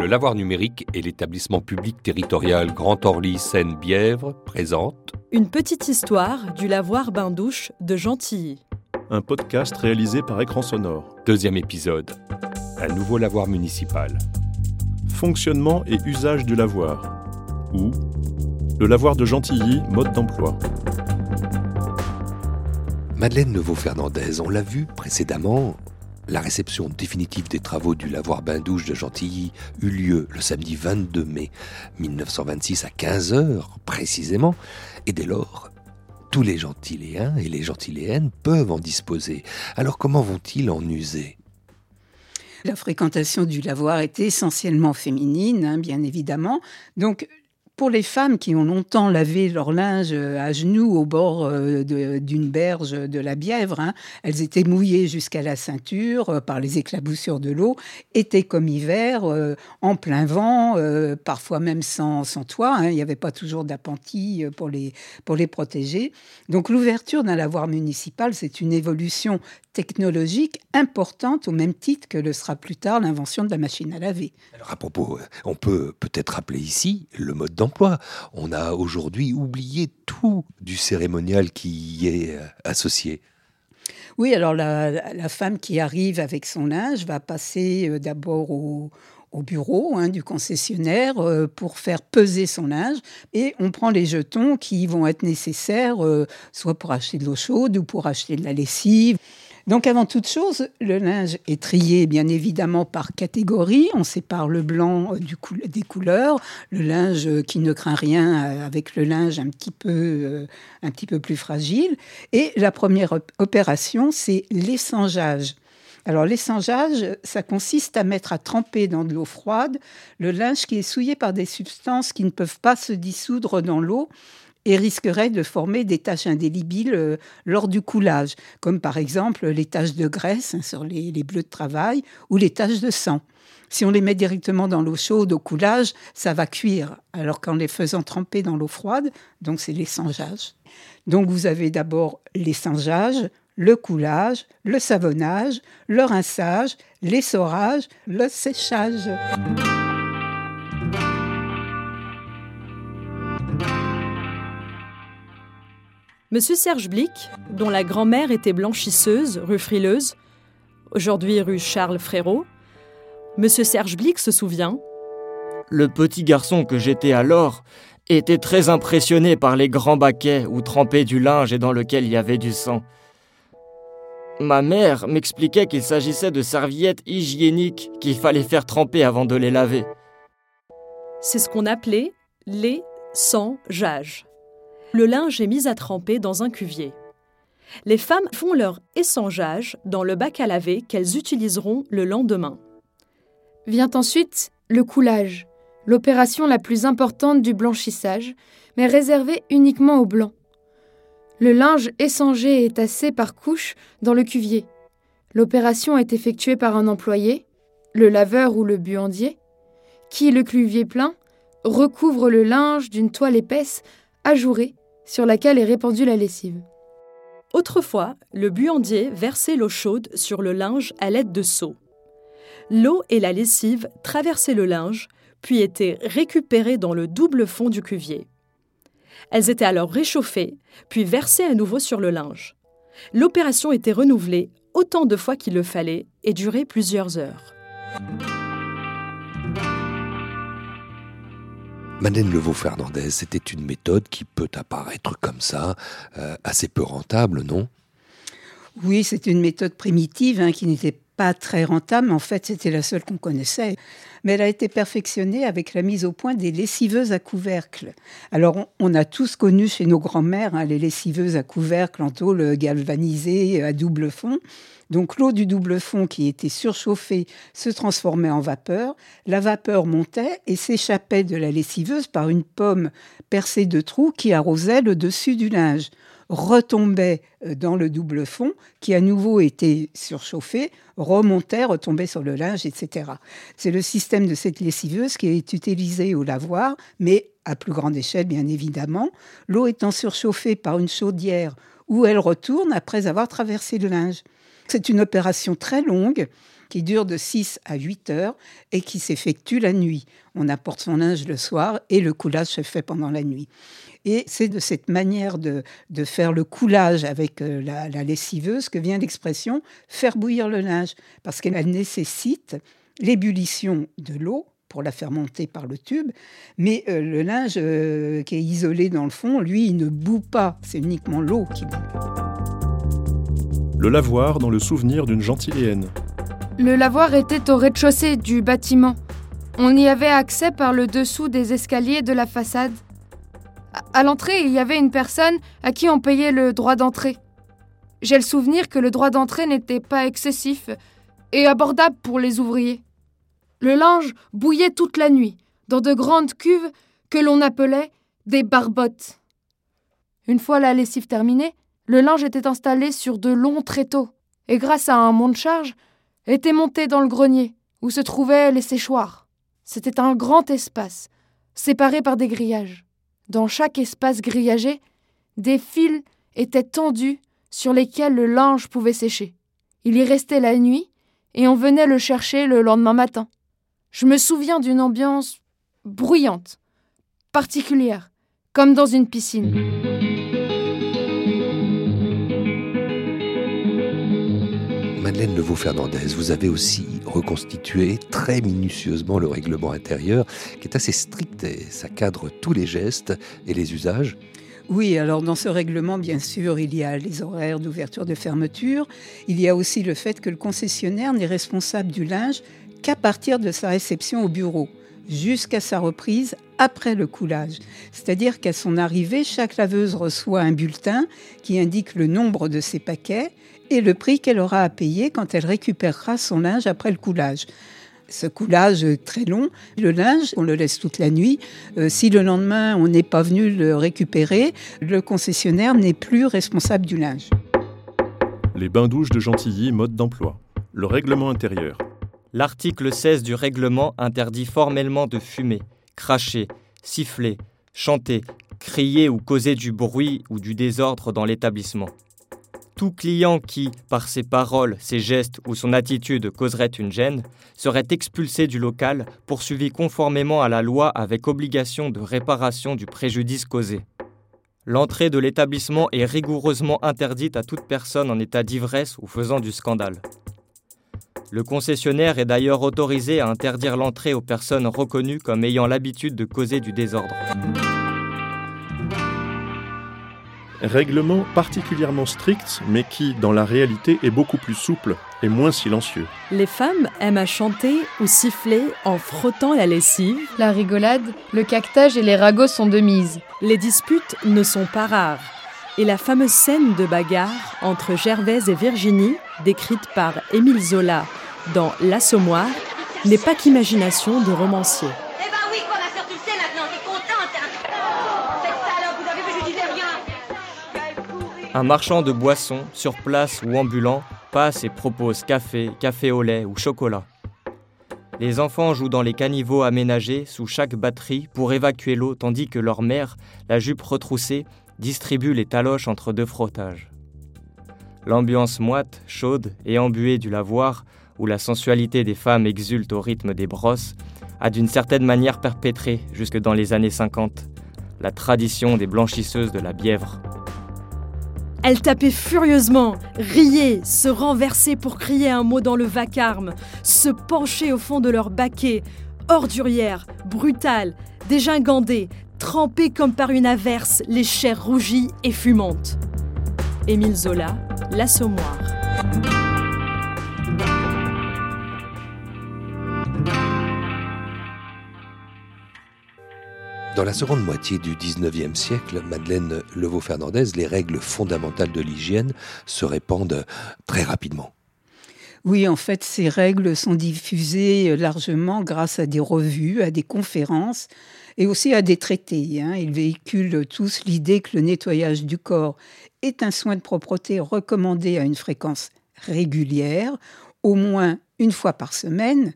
Le lavoir numérique et l'établissement public territorial Grand Orly Seine-Bièvre présentent Une petite histoire du lavoir bain-douche de Gentilly. Un podcast réalisé par Écran Sonore. Deuxième épisode. Un nouveau lavoir municipal. Fonctionnement et usage du lavoir. Ou le lavoir de Gentilly, mode d'emploi. Madeleine Neveu-Fernandez, on l'a vu précédemment, la réception définitive des travaux du lavoir bain-douche de Gentilly eut lieu le samedi 22 mai 1926 à 15h précisément, et dès lors, tous les gentilléens et les gentilléennes peuvent en disposer. Alors comment vont-ils en user? La fréquentation du lavoir était essentiellement féminine, hein, bien évidemment. Donc pour les femmes qui ont longtemps lavé leur linge euh, à genoux au bord euh, d'une berge de la Bièvre, hein, elles étaient mouillées jusqu'à la ceinture euh, par les éclaboussures de l'eau, été comme hiver, en plein vent, parfois même sans, toit. Hein. il n'y avait pas toujours d'appentis pour les, pour les protéger. Donc l'ouverture d'un lavoir municipal, c'est une évolution technologique importante au même titre que le sera plus tard l'invention de la machine à laver. Alors à propos, on peut peut-être rappeler ici le mode d'emploi on a aujourd'hui oublié tout du cérémonial qui y est euh, associé. Oui, alors la, femme qui arrive avec son linge va passer euh, d'abord au, bureau hein, du concessionnaire euh, pour faire peser son linge et on prend les jetons qui vont être nécessaires soit pour acheter de l'eau chaude ou pour acheter de la lessive. Donc avant toute chose, le linge est trié bien évidemment par catégorie. On sépare le blanc euh, des couleurs, le linge euh, qui ne craint rien euh, avec le linge un petit peu, un petit peu plus fragile. Et la première opération, c'est l'essangeage. Alors l'essangeage, ça consiste à mettre à tremper dans de l'eau froide le linge qui est souillé par des substances qui ne peuvent pas se dissoudre dans l'eau et risquerait de former des taches indélébiles euh, lors du coulage, comme par exemple les taches de graisse hein, sur les, bleus de travail ou les taches de sang. Si on les met directement dans l'eau chaude au coulage, ça va cuire, alors qu'en les faisant tremper dans l'eau froide, donc c'est l'essangeage. Donc vous avez d'abord l'essangeage, le coulage, le savonnage, le rinçage, l'essorage, le séchage. Monsieur Serge Blic, dont la grand-mère était blanchisseuse, rue Frileuse, aujourd'hui rue Charles Frérot, Monsieur Serge Blic se souvient Le petit garçon que j'étais alors était très impressionné par les grands baquets où trempait du linge et dans lequel il y avait du sang. Ma mère m'expliquait qu'il s'agissait de serviettes hygiéniques qu'il fallait faire tremper avant de les laver. C'est ce qu'on appelait les sans jage le linge est mis à tremper dans un cuvier. Les femmes font leur essangeage dans le bac à laver qu'elles utiliseront le lendemain. Vient ensuite le coulage, l'opération la plus importante du blanchissage, mais réservée uniquement aux blancs. Le linge essangé est tassé par couches dans le cuvier. L'opération est effectuée par un employé, le laveur ou le buandier, qui, le cuvier plein, recouvre le linge d'une toile épaisse ajourée sur laquelle est répandue la lessive. Autrefois, le buandier versait l'eau chaude sur le linge à l'aide de seaux. L'eau et la lessive traversaient le linge, puis étaient récupérées dans le double fond du cuvier. Elles étaient alors réchauffées, puis versées à nouveau sur le linge. L'opération était renouvelée autant de fois qu'il le fallait et durait plusieurs heures. Madeleine Levaux-Fernandez, c'était une méthode qui peut apparaître comme ça, euh, assez peu rentable, non? Oui, c'est une méthode primitive hein, qui n'était pas très rentable, mais en fait c'était la seule qu'on connaissait. Mais elle a été perfectionnée avec la mise au point des lessiveuses à couvercle. Alors on, a tous connu chez nos grands-mères hein, les lessiveuses à couvercle en tôle galvanisée à double fond. Donc l'eau du double fond qui était surchauffée se transformait en vapeur. La vapeur montait et s'échappait de la lessiveuse par une pomme percée de trous qui arrosait le dessus du linge retombait euh, dans le double fond, qui à nouveau était surchauffé, remontait, retombait sur le linge, etc. C'est le système de cette lessiveuse qui est utilisé au lavoir, mais à plus grande échelle, bien évidemment, l'eau étant surchauffée par une chaudière où elle retourne après avoir traversé le linge. C'est une opération très longue qui dure de 6 à 8 heures et qui s'effectue la nuit. On apporte son linge le soir et le coulage se fait pendant la nuit. Et c'est de cette manière de, faire le coulage avec euh, la, lessiveuse que vient l'expression faire bouillir le linge, parce qu'elle nécessite l'ébullition de l'eau pour la faire monter par le tube, mais euh, le linge euh, qui est isolé dans le fond, lui, il ne boue pas, c'est uniquement l'eau qui boue. Le lavoir dans le souvenir d'une gentilléenne. Le lavoir était au rez-de-chaussée du bâtiment. On y avait accès par le dessous des escaliers de la façade. À l'entrée, il y avait une personne à qui on payait le droit d'entrée. J'ai le souvenir que le droit d'entrée n'était pas excessif et abordable pour les ouvriers. Le linge bouillait toute la nuit, dans de grandes cuves que l'on appelait des barbottes. Une fois la lessive terminée, le linge était installé sur de longs tréteaux, et grâce à un monte-charge, était monté dans le grenier, où se trouvaient les séchoirs. C'était un grand espace, séparé par des grillages. Dans chaque espace grillagé, des fils étaient tendus sur lesquels le linge pouvait sécher. Il y restait la nuit et on venait le chercher le lendemain matin. Je me souviens d'une ambiance bruyante, particulière, comme dans une piscine. Madeleine Levaux-Fernandez, vous avez aussi reconstitué très minutieusement le règlement intérieur, qui est assez strict et ça cadre tous les gestes et les usages. Oui, alors dans ce règlement, bien sûr, il y a les horaires d'ouverture de fermeture. Il y a aussi le fait que le concessionnaire n'est responsable du linge qu'à partir de sa réception au bureau, jusqu'à sa reprise après le coulage. C'est-à-dire qu'à son arrivée, chaque laveuse reçoit un bulletin qui indique le nombre de ses paquets et le prix qu'elle aura à payer quand elle récupérera son linge après le coulage. Ce coulage très long, le linge, on le laisse toute la nuit. Euh, si le lendemain on n'est pas venu le récupérer, le concessionnaire n'est plus responsable du linge. Les bains-douches de Gentilly, mode d'emploi. Le règlement intérieur. L'article 16 du règlement interdit formellement de fumer, cracher, siffler, chanter, crier ou causer du bruit ou du désordre dans l'établissement. Tout client qui, par ses paroles, ses gestes ou son attitude causerait une gêne, serait expulsé du local, poursuivi conformément à la loi avec obligation de réparation du préjudice causé. L'entrée de l'établissement est rigoureusement interdite à toute personne en état d'ivresse ou faisant du scandale. Le concessionnaire est d'ailleurs autorisé à interdire l'entrée aux personnes reconnues comme ayant l'habitude de causer du désordre. Règlement particulièrement strict, mais qui, dans la réalité, est beaucoup plus souple et moins silencieux. Les femmes aiment à chanter ou siffler en frottant la lessive. La rigolade, le cactage et les ragots sont de mise. Les disputes ne sont pas rares. Et la fameuse scène de bagarre entre Gervaise et Virginie, décrite par Émile Zola dans L'Assommoir, n'est pas qu'imagination de romancier. Un marchand de boissons, sur place ou ambulant, passe et propose café, café au lait ou chocolat. Les enfants jouent dans les caniveaux aménagés sous chaque batterie pour évacuer l'eau tandis que leur mère, la jupe retroussée, distribue les taloches entre deux frottages. L'ambiance moite, chaude et embuée du lavoir, où la sensualité des femmes exulte au rythme des brosses, a d'une certaine manière perpétré, jusque dans les années 50, la tradition des blanchisseuses de la Bièvre. Elle tapait furieusement, riait, se renversait pour crier un mot dans le vacarme, se penchait au fond de leur baquet, ordurière, brutale, dégingandée, trempée comme par une averse, les chairs rougies et fumantes. Émile Zola, L'Assommoir. Dans la seconde moitié du XIXe siècle, Madeleine Levaux-Fernandez, les règles fondamentales de l'hygiène se répandent très rapidement. Oui, en fait, ces règles sont diffusées largement grâce à des revues, à des conférences et aussi à des traités. Hein. Ils véhiculent tous l'idée que le nettoyage du corps est un soin de propreté recommandé à une fréquence régulière, au moins une fois par semaine,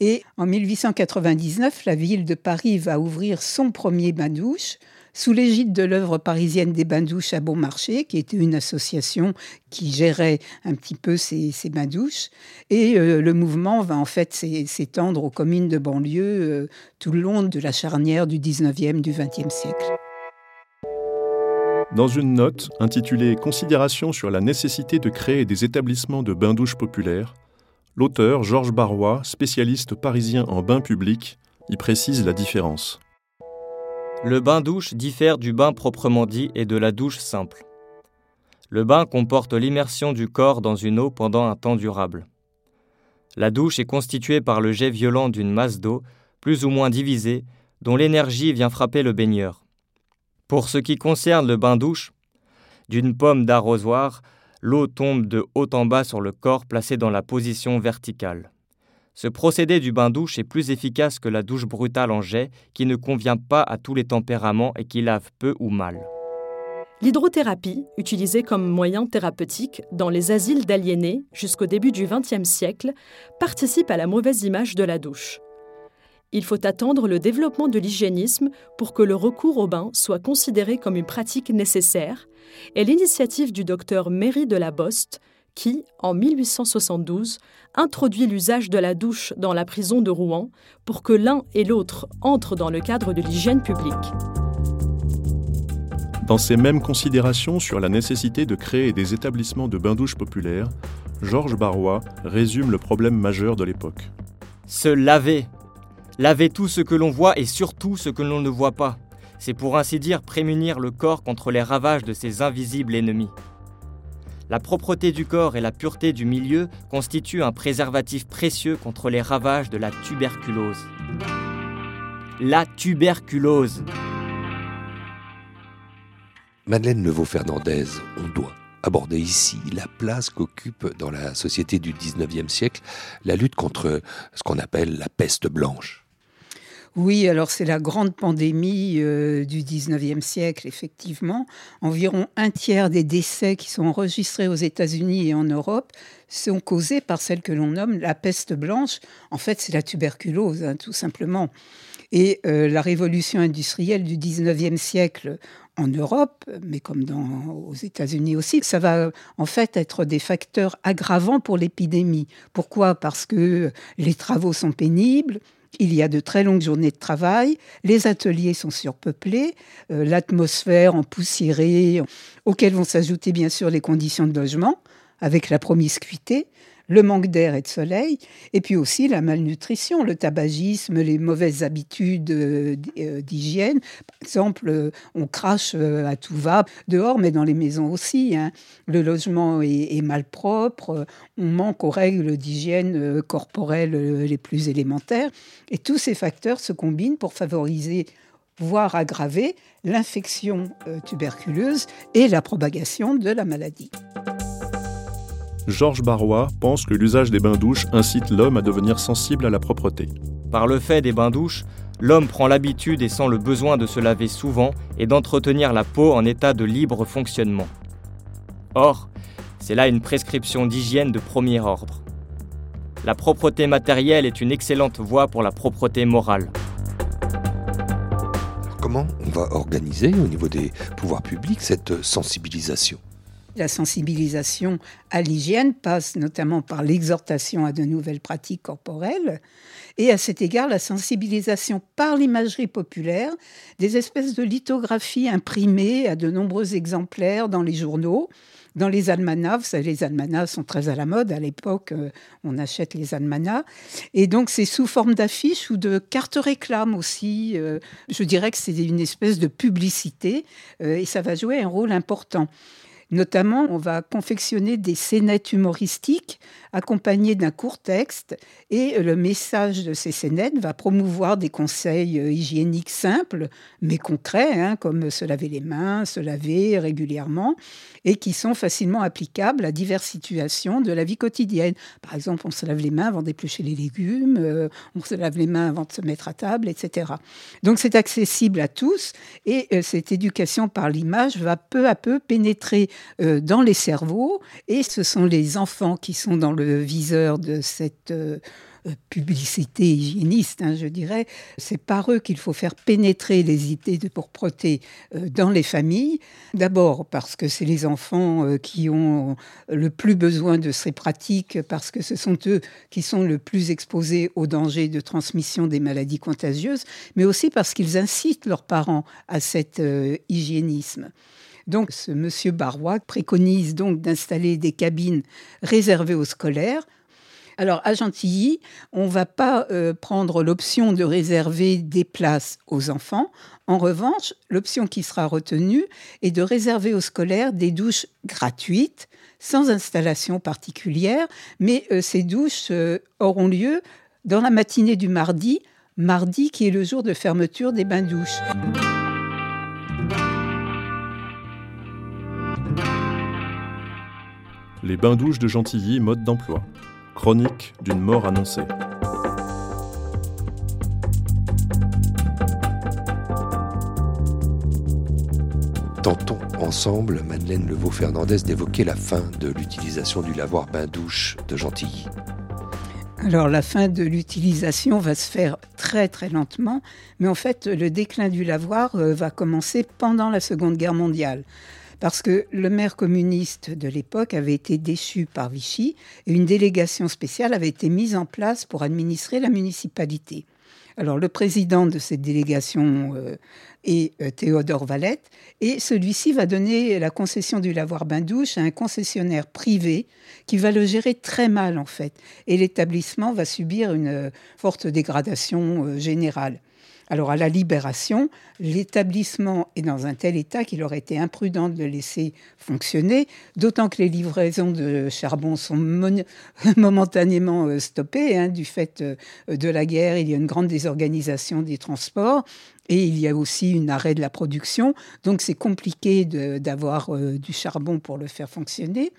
et en 1899, la ville de Paris va ouvrir son premier bain-douche sous l'égide de l'œuvre parisienne des bains-douches à Bon Marché, qui était une association qui gérait un petit peu ces, bains-douches. Et euh, le mouvement va en fait s'étendre aux communes de banlieue euh, tout le long de la charnière du 19e, du 20e siècle. Dans une note intitulée Considération sur la nécessité de créer des établissements de bains-douches populaires, l'auteur Georges Barrois, spécialiste parisien en bains publics, y précise la différence. Le bain-douche diffère du bain proprement dit et de la douche simple. Le bain comporte l'immersion du corps dans une eau pendant un temps durable. La douche est constituée par le jet violent d'une masse d'eau, plus ou moins divisée, dont l'énergie vient frapper le baigneur. Pour ce qui concerne le bain-douche, d'une pomme d'arrosoir, l'eau tombe de haut en bas sur le corps placé dans la position verticale. Ce procédé du bain-douche est plus efficace que la douche brutale en jet qui ne convient pas à tous les tempéraments et qui lave peu ou mal. L'hydrothérapie, utilisée comme moyen thérapeutique dans les asiles d'aliénés jusqu'au début du XXe siècle, participe à la mauvaise image de la douche. Il faut attendre le développement de l'hygiénisme pour que le recours au bain soit considéré comme une pratique nécessaire, et l'initiative du docteur Méry de la Boste, qui, en 1872, introduit l'usage de la douche dans la prison de Rouen pour que l'un et l'autre entrent dans le cadre de l'hygiène publique. Dans ces mêmes considérations sur la nécessité de créer des établissements de bains-douches populaires, Georges Barrois résume le problème majeur de l'époque. Se laver Laver tout ce que l'on voit et surtout ce que l'on ne voit pas. C'est pour ainsi dire prémunir le corps contre les ravages de ses invisibles ennemis. La propreté du corps et la pureté du milieu constituent un préservatif précieux contre les ravages de la tuberculose. La tuberculose. Madeleine Neveu-Fernandez, on doit aborder ici la place qu'occupe dans la société du 19e siècle la lutte contre ce qu'on appelle la peste blanche. Oui, alors c'est la grande pandémie euh, du 19e siècle, effectivement. Environ un tiers des décès qui sont enregistrés aux États-Unis et en Europe sont causés par celle que l'on nomme la peste blanche. En fait, c'est la tuberculose, hein, tout simplement. Et euh, la révolution industrielle du 19e siècle en Europe, mais comme aux États-Unis aussi, ça va en fait être des facteurs aggravants pour l'épidémie. Pourquoi? Parce que les travaux sont pénibles, il y a de très longues journées de travail, les ateliers sont surpeuplés, euh, l'atmosphère empoussiérée, auxquelles vont s'ajouter bien sûr les conditions de logement, avec la promiscuité, le manque d'air et de soleil, et puis aussi la malnutrition, le tabagisme, les mauvaises habitudes euh, euh, d'hygiène. Par exemple, euh, on crache à tout va dehors, mais dans les maisons aussi. Hein. Le logement est, mal propre, on manque aux règles d'hygiène corporelle les plus élémentaires. Et tous ces facteurs se combinent pour favoriser voire aggraver l'infection tuberculeuse et la propagation de la maladie. Georges Barrois pense que l'usage des bains-douches incite l'homme à devenir sensible à la propreté. Par le fait des bains-douches, l'homme prend l'habitude et sent le besoin de se laver souvent et d'entretenir la peau en état de libre fonctionnement. Or, c'est là une prescription d'hygiène de premier ordre. La propreté matérielle est une excellente voie pour la propreté morale. comment on va organiser au niveau des pouvoirs publics cette sensibilisation? La sensibilisation à l'hygiène passe notamment par l'exhortation à de nouvelles pratiques corporelles et à cet égard la sensibilisation par l'imagerie populaire, des espèces de lithographies imprimées à de nombreux exemplaires dans les journaux, dans les almanachs. Vous savez, les almanachs sont très à la mode. À l'époque, euh, on achète les almanachs. Et donc, c'est sous forme d'affiches ou de cartes réclames aussi. Euh, je dirais que c'est une espèce de publicité euh, et ça va jouer un rôle important. Notamment, on va confectionner des scénettes humoristiques accompagnées d'un court texte et le message de ces scénettes va promouvoir des conseils euh, hygiéniques simples mais concrets, hein, comme se laver les mains, se laver régulièrement et qui sont facilement applicables à diverses situations de la vie quotidienne. Par exemple, on se lave les mains avant d'éplucher les légumes, euh, on se lave les mains avant de se mettre à table, etc. Donc c'est accessible à tous et euh, cette éducation par l'image va peu à peu pénétrer euh, dans les cerveaux et ce sont les enfants qui sont dans le viseur de cette euh, publicité hygiéniste, hein, je dirais. C'est par eux qu'il faut faire pénétrer les idées de propreté dans les familles. D'abord parce que c'est les enfants qui ont le plus besoin de ces pratiques, parce que ce sont eux qui sont le plus exposés au danger de transmission des maladies contagieuses, mais aussi parce qu'ils incitent leurs parents à cet hygiénisme. Donc ce monsieur Barrois préconise donc d'installer des cabines réservées aux scolaires. Alors à Gentilly, on ne va pas euh, prendre l'option de réserver des places aux enfants. En revanche, l'option qui sera retenue est de réserver aux scolaires des douches gratuites, sans installation particulière, mais euh, ces douches euh, auront lieu dans la matinée du mardi, mardi qui est le jour de fermeture des bains-douches. Les bains-douches de Gentilly, mode d'emploi. Chronique d'une mort annoncée. Tentons ensemble, Madeleine Levaux-Fernandez, d'évoquer la fin de l'utilisation du lavoir bain-douche de Gentilly. Alors la fin de l'utilisation va se faire très très lentement, mais en fait le déclin du lavoir euh, va commencer pendant la Seconde Guerre mondiale parce que le maire communiste de l'époque avait été déchu par Vichy et une délégation spéciale avait été mise en place pour administrer la municipalité. Alors le président de cette délégation euh, est euh, Théodore Valette et celui-ci va donner la concession du lavoir bain-douche à un concessionnaire privé qui va le gérer très mal en fait et l'établissement va subir une euh, forte dégradation générale. Alors à la libération, l'établissement est dans un tel état qu'il aurait été imprudent de le laisser fonctionner, d'autant que les livraisons de charbon sont momentanément euh, stoppées hein, du fait euh, de la guerre. Il y a une grande désorganisation des transports. Et il y a aussi un arrêt de la production, donc c'est compliqué d'avoir euh, du charbon pour le faire fonctionner.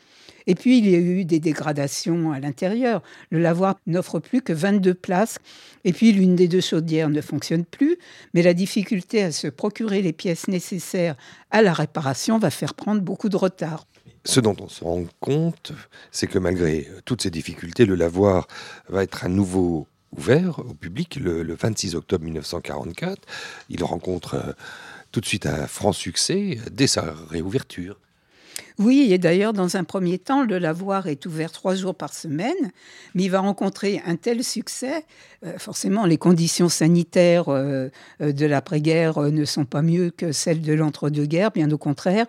Et puis, il y a eu des dégradations à l'intérieur. Le lavoir n'offre plus que 22 places. Et puis, l'une des deux chaudières ne fonctionne plus. Mais la difficulté à se procurer les pièces nécessaires à la réparation va faire prendre beaucoup de retard. Ce dont on se rend compte, c'est que malgré toutes ces difficultés, le lavoir va être à nouveau ouvert au public le, 26 octobre 1944. Il rencontre euh, tout de suite un franc succès dès sa réouverture. Oui, et d'ailleurs, dans un premier temps, le lavoir est ouvert trois jours par semaine, mais il va rencontrer un tel succès. Euh, forcément, les conditions sanitaires euh, de l'après-guerre ne sont pas mieux que celles de l'entre-deux-guerres, bien au contraire.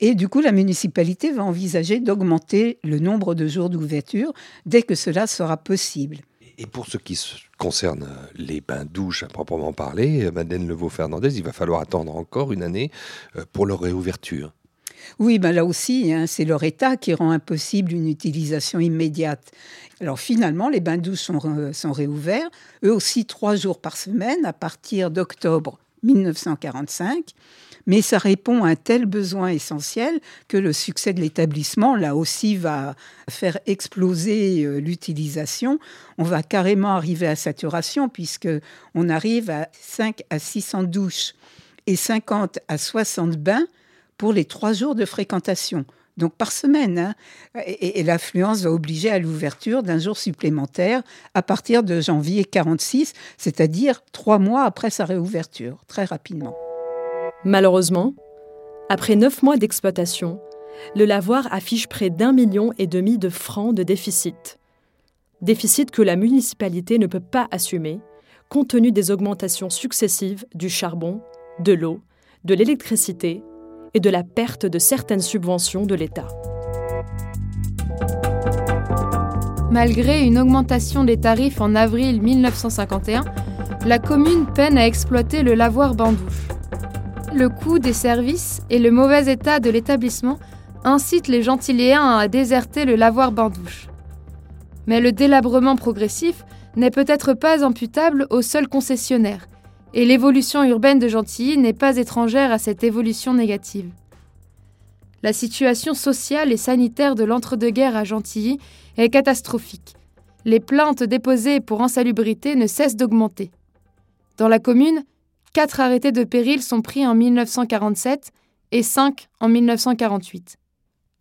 Et du coup, la municipalité va envisager d'augmenter le nombre de jours d'ouverture dès que cela sera possible. Et pour ce qui concerne les bains-douches à proprement parler, Madeleine Levaux-Fernandez, il va falloir attendre encore une année pour leur réouverture. Oui, ben là aussi, hein, c'est leur état qui rend impossible une utilisation immédiate. Alors finalement, les bains-douches sont, sont réouverts, eux aussi trois jours par semaine à partir d'octobre 1945 mais ça répond à un tel besoin essentiel que le succès de l'établissement, là aussi, va faire exploser euh, l'utilisation. On va carrément arriver à saturation puisque on arrive à 5 à 600 douches et 50 à 60 bains pour les trois jours de fréquentation. Donc par semaine. Hein. Et, l'affluence va obliger à l'ouverture d'un jour supplémentaire à partir de janvier 46, c'est-à-dire trois mois après sa réouverture, très rapidement. Malheureusement, après neuf mois d'exploitation, le lavoir affiche près d'un million et demi de francs de déficit. Déficit que la municipalité ne peut pas assumer, compte tenu des augmentations successives du charbon, de l'eau, de l'électricité et de la perte de certaines subventions de l'État. Malgré une augmentation des tarifs en avril 1951, la commune peine à exploiter le lavoir Bandouche. Le coût des services et le mauvais état de l'établissement incitent les gentiléens à déserter le lavoir Bandouche. Mais le délabrement progressif n'est peut-être pas imputable au seul concessionnaire, et l'évolution urbaine de Gentilly n'est pas étrangère à cette évolution négative. La situation sociale et sanitaire de l'entre-deux-guerres à Gentilly est catastrophique. Les plaintes déposées pour insalubrité ne cessent d'augmenter. Dans la commune, quatre arrêtés de péril sont pris en 1947 et cinq en 1948.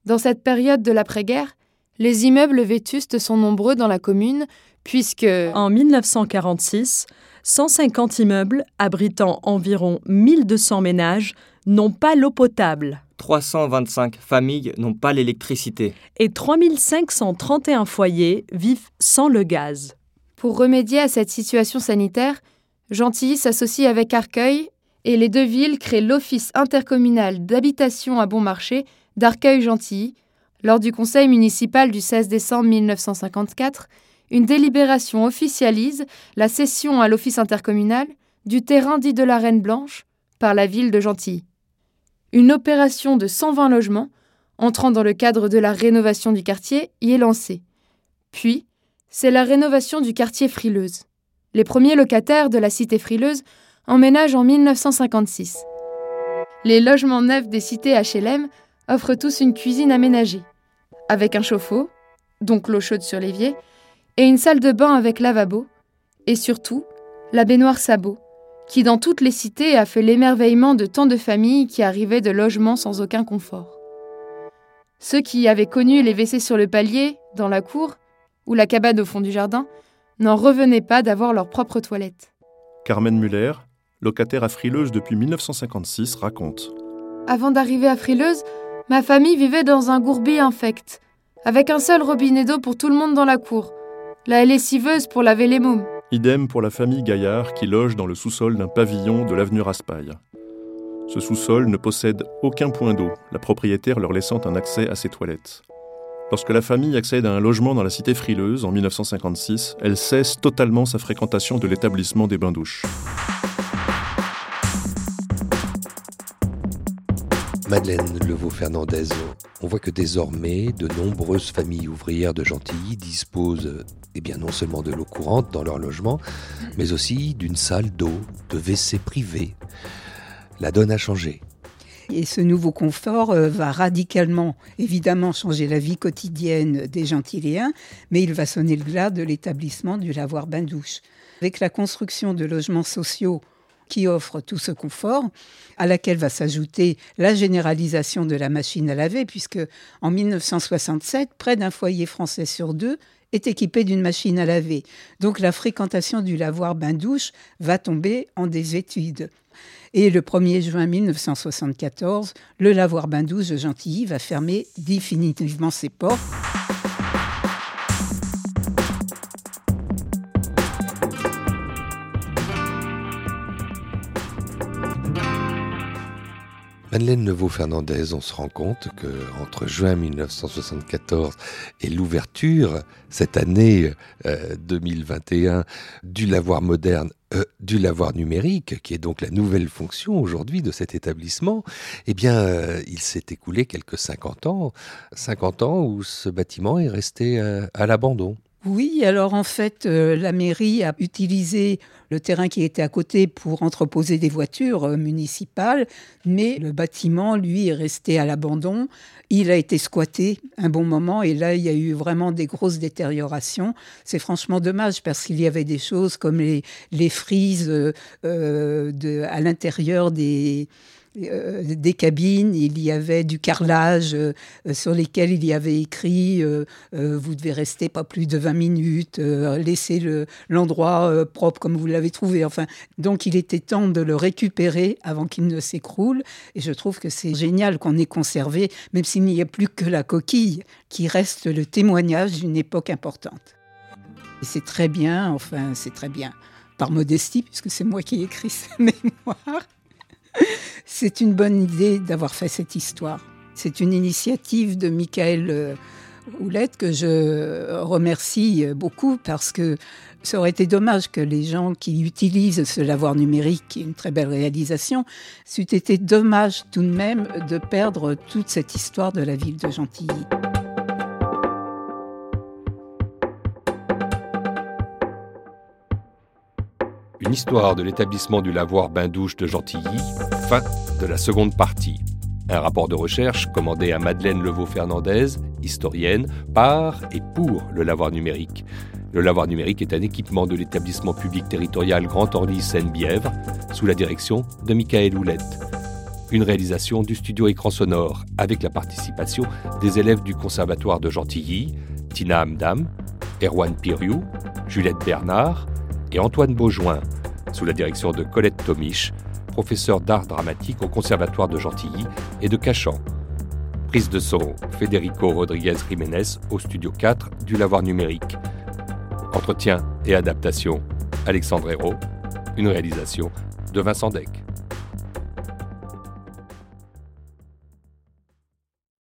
Dans cette période de l'après-guerre, Les immeubles vétustes sont nombreux dans la commune, puisque... En 1946, 150 immeubles abritant environ 1200 ménages n'ont pas l'eau potable. 325 familles n'ont pas l'électricité. Et 3531 foyers vivent sans le gaz. Pour remédier à cette situation sanitaire, Gentilly s'associe avec Arcueil et les deux villes créent l'Office intercommunal d'habitation à bon marché d'Arcueil-Gentilly. Lors du conseil municipal du 16 décembre 1954, une délibération officialise la cession à l'Office intercommunal du terrain dit de la Reine Blanche par la ville de Gentilly. Une opération de 120 logements, entrant dans le cadre de la rénovation du quartier, y est lancée. Puis, c'est la rénovation du quartier Frileuse. Les premiers locataires de la cité Frileuse emménagent en 1956. Les logements neufs des cités HLM offrent tous une cuisine aménagée, avec un chauffe-eau, donc l'eau chaude sur l'évier, et une salle de bain avec lavabo, et surtout la baignoire Sabot, qui dans toutes les cités a fait l'émerveillement de tant de familles qui arrivaient de logements sans aucun confort. Ceux qui avaient connu les WC sur le palier, dans la cour, ou la cabane au fond du jardin, n'en revenaient pas d'avoir leur propre toilette. Carmen Muller, locataire à Frileuse depuis 1956, raconte. Avant d'arriver à Frileuse, ma famille vivait dans un gourbi infect, avec un seul robinet d'eau pour tout le monde dans la cour, la lessiveuse pour laver les mômes. Idem pour la famille Gaillard qui loge dans le sous-sol d'un pavillon de l'avenue Raspail. Ce sous-sol ne possède aucun point d'eau, la propriétaire leur laissant un accès à ses toilettes. Lorsque la famille accède à un logement dans la cité frileuse en 1956, elle cesse totalement sa fréquentation de l'établissement des bains-douches. Madeleine Levaux-Fernandez, on voit que désormais, de nombreuses familles ouvrières de Gentilly disposent eh bien, non seulement de l'eau courante dans leur logement, mais aussi d'une salle d'eau, de WC privé. La donne a changé. Et ce nouveau confort euh, va radicalement, évidemment, changer la vie quotidienne des Gentilléens, mais il va sonner le glas de l'établissement du lavoir bain-douche. Avec la construction de logements sociaux qui offre tout ce confort, à laquelle va s'ajouter la généralisation de la machine à laver, puisque en 1967, près d'un foyer français sur deux est équipé d'une machine à laver. Donc la fréquentation du lavoir bain-douche va tomber en désétude. Et le 1er juin 1974, le lavoir bain-douche de Gentilly va fermer définitivement ses portes. Madeleine Neveu-Fernandez, on se rend compte que entre juin 1974 et l'ouverture cette année 2021 euh, du lavoir moderne, euh, du lavoir numérique, qui est donc la nouvelle fonction aujourd'hui de cet établissement, eh bien, euh, il s'est écoulé quelques 50 ans, 50 ans où ce bâtiment est resté à l'abandon. Oui, alors en fait, euh, la mairie a utilisé le terrain qui était à côté pour entreposer des voitures euh, municipales, mais le bâtiment, lui, est resté à l'abandon. Il a été squatté un bon moment et là, il y a eu vraiment des grosses détériorations. C'est franchement dommage parce qu'il y avait des choses comme les, frises euh, de, à l'intérieur des euh, des cabines, il y avait du carrelage euh, sur lesquels il y avait écrit euh, vous devez rester pas plus de 20 minutes, laissez l'endroit propre comme vous l'avez trouvé. Enfin, donc il était temps de le récupérer avant qu'il ne s'écroule. Et je trouve que c'est génial qu'on ait conservé, même s'il n'y a plus que la coquille, qui reste le témoignage d'une époque importante. C'est très bien, enfin c'est très bien, par modestie, puisque c'est moi qui ai écrit ces mémoires. C'est une bonne idée d'avoir fait cette histoire. C'est une initiative de Michael euh, Houlette que je remercie beaucoup parce que ça aurait été dommage que les gens qui utilisent ce lavoir numérique, qui est une très belle réalisation, c'eût été dommage tout de même de perdre toute cette histoire de la ville de Gentilly. Une histoire de l'établissement du lavoir bain-douche de Gentilly, fin de la seconde partie. Un rapport de recherche commandé à Madeleine Levaux-Fernandez, historienne, par et pour le lavoir numérique. Le lavoir numérique est un équipement de l'établissement public territorial Grand Orly Seine-Bièvre, sous la direction de Michael Houlette. une réalisation du studio écran sonore avec la participation des élèves du Conservatoire de Gentilly, Tina Amdam, Erwan Piriou, Juliette Bernard et Antoine Beaujoin, sous la direction de Colette Tomiche, professeur d'art dramatique au Conservatoire de Gentilly et de Cachan. Prise de son Federico Rodriguez Jiménez au studio 4 du Lavoir numérique. Entretien et adaptation Alexandre Hérault, une réalisation de Vincent Deck.